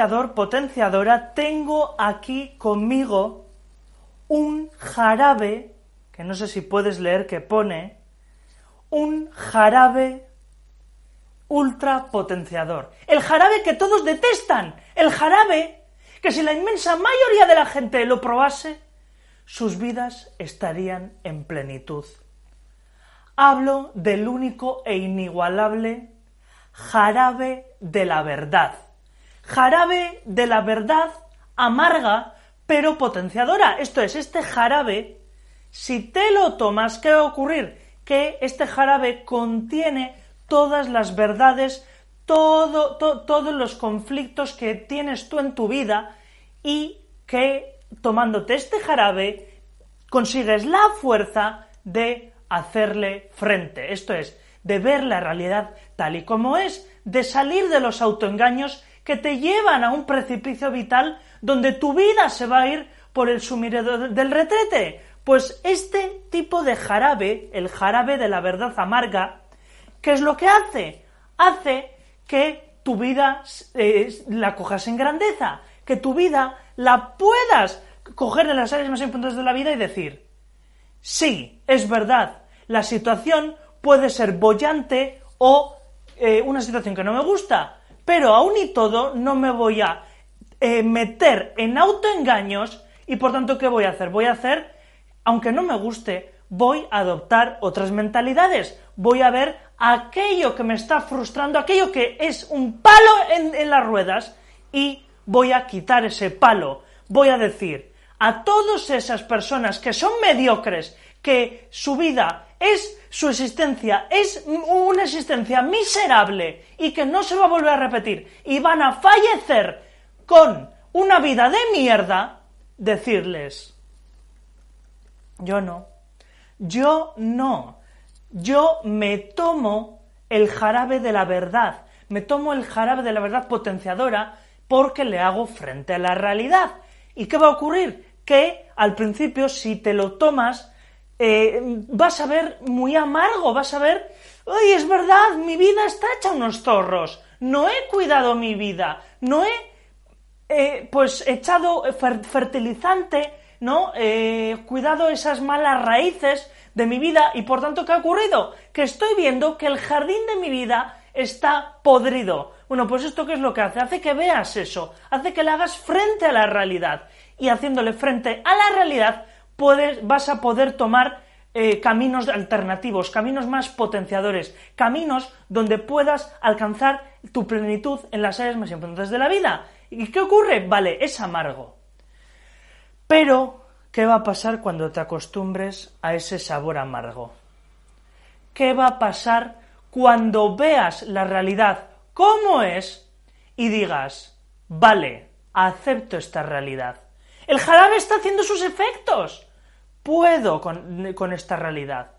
Potenciador, potenciadora, tengo aquí conmigo un jarabe, que no sé si puedes leer que pone, un jarabe ultra potenciador. El jarabe que todos detestan. El jarabe que si la inmensa mayoría de la gente lo probase, sus vidas estarían en plenitud. Hablo del único e inigualable jarabe de la verdad. Jarabe de la verdad amarga pero potenciadora. Esto es, este jarabe, si te lo tomas, ¿qué va a ocurrir? Que este jarabe contiene todas las verdades, todo, todos los conflictos que tienes tú en tu vida y que tomándote este jarabe consigues la fuerza de hacerle frente. Esto es, de ver la realidad tal y como es, de salir de los autoengaños que te llevan a un precipicio vital donde tu vida se va a ir por el sumiredo del retrete. Pues este tipo de jarabe, el jarabe de la verdad amarga, ¿qué es lo que hace? Hace que tu vida eh, la cojas en grandeza, que tu vida la puedas coger en las áreas más importantes de la vida y decir, sí, es verdad, la situación puede ser bollante o eh, una situación que no me gusta, pero aún y todo no me voy a eh, meter en autoengaños y por tanto, ¿qué voy a hacer? Voy a hacer, aunque no me guste, voy a adoptar otras mentalidades, voy a ver aquello que me está frustrando, aquello que es un palo en, en las ruedas y voy a quitar ese palo, voy a decir a todas esas personas que son mediocres, que su vida es su existencia, es una existencia miserable y que no se va a volver a repetir y van a fallecer con una vida de mierda, decirles, yo no, yo no, yo me tomo el jarabe de la verdad, me tomo el jarabe de la verdad potenciadora porque le hago frente a la realidad. ¿Y qué va a ocurrir? Que al principio, si te lo tomas, eh, vas a ver muy amargo, vas a ver, ¡ay, es verdad! Mi vida está hecha unos zorros, no he cuidado mi vida, no he eh, pues echado fertilizante, ¿no? Eh, cuidado esas malas raíces de mi vida y por tanto, ¿qué ha ocurrido? Que estoy viendo que el jardín de mi vida está podrido. Bueno, pues esto qué es lo que hace? Hace que veas eso, hace que le hagas frente a la realidad y haciéndole frente a la realidad puedes, vas a poder tomar eh, caminos alternativos, caminos más potenciadores, caminos donde puedas alcanzar tu plenitud en las áreas más importantes de la vida. ¿Y qué ocurre? Vale, es amargo. Pero, ¿qué va a pasar cuando te acostumbres a ese sabor amargo? ¿Qué va a pasar cuando veas la realidad como es y digas, vale, acepto esta realidad? El jarabe está haciendo sus efectos. Puedo con, esta realidad.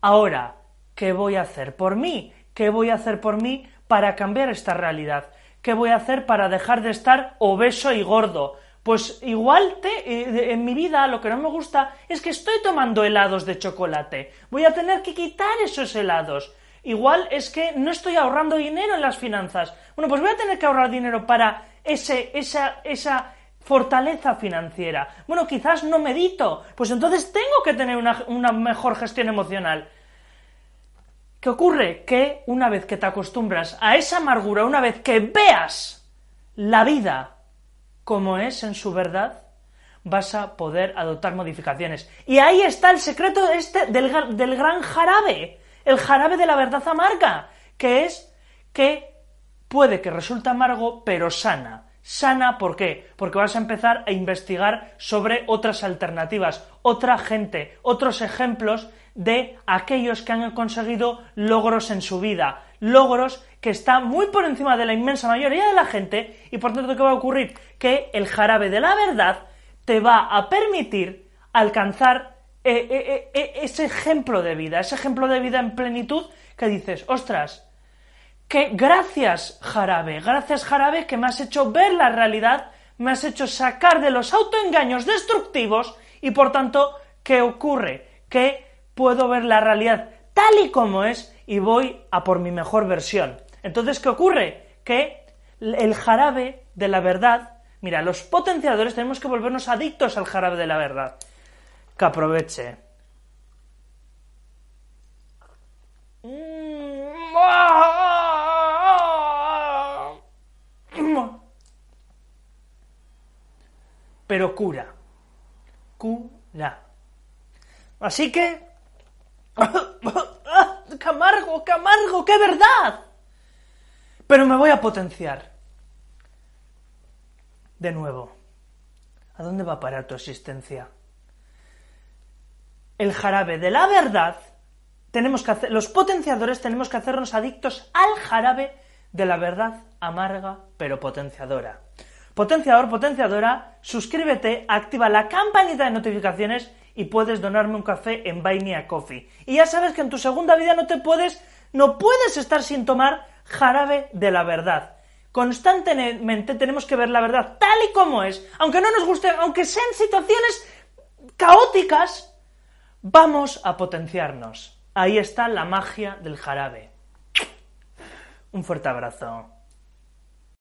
Ahora, ¿qué voy a hacer por mí? ¿Qué voy a hacer por mí para cambiar esta realidad? ¿Qué voy a hacer para dejar de estar obeso y gordo? Pues igual te, eh, en mi vida lo que no me gusta es que estoy tomando helados de chocolate. Voy a tener que quitar esos helados. Igual es que no estoy ahorrando dinero en las finanzas. Bueno, pues voy a tener que ahorrar dinero para ese, esa, esa fortaleza financiera. Bueno, quizás no medito. Pues entonces tengo que tener una, mejor gestión emocional. ¿Qué ocurre? Que una vez que te acostumbras a esa amargura, una vez que veas la vida como es en su verdad, vas a poder adoptar modificaciones. Y ahí está el secreto este del, del gran jarabe, el jarabe de la verdad amarga, que es que puede que resulte amargo, pero sana. Sana, ¿por qué? Porque vas a empezar a investigar sobre otras alternativas, otra gente, otros ejemplos de aquellos que han conseguido logros en su vida, logros que están muy por encima de la inmensa mayoría de la gente y por tanto, ¿qué va a ocurrir? Que el jarabe de la verdad te va a permitir alcanzar eh, eh, eh, ese ejemplo de vida, ese ejemplo de vida en plenitud que dices, ostras, que gracias jarabe, gracias jarabe que me has hecho ver la realidad, me has hecho sacar de los autoengaños destructivos y por tanto, ¿qué ocurre? Que puedo ver la realidad tal y como es y voy a por mi mejor versión. Entonces, ¿qué ocurre? Que el jarabe de la verdad, mira, los potenciadores tenemos que volvernos adictos al jarabe de la verdad. Que aproveche. Pero cura. Cura. Así que... ¡Qué amargo, qué amargo, qué verdad! Pero me voy a potenciar. De nuevo, ¿a dónde va a parar tu existencia? El jarabe de la verdad, tenemos que hacer, los potenciadores tenemos que hacernos adictos al jarabe de la verdad amarga pero potenciadora. Potenciador, potenciadora, suscríbete, activa la campanita de notificaciones y puedes donarme un café en Buy Me a Coffee. Y ya sabes que en tu segunda vida no te puedes, no puedes estar sin tomar jarabe de la verdad. Constantemente tenemos que ver la verdad tal y como es, aunque no nos guste, aunque sean situaciones caóticas, vamos a potenciarnos. Ahí está la magia del jarabe. Un fuerte abrazo.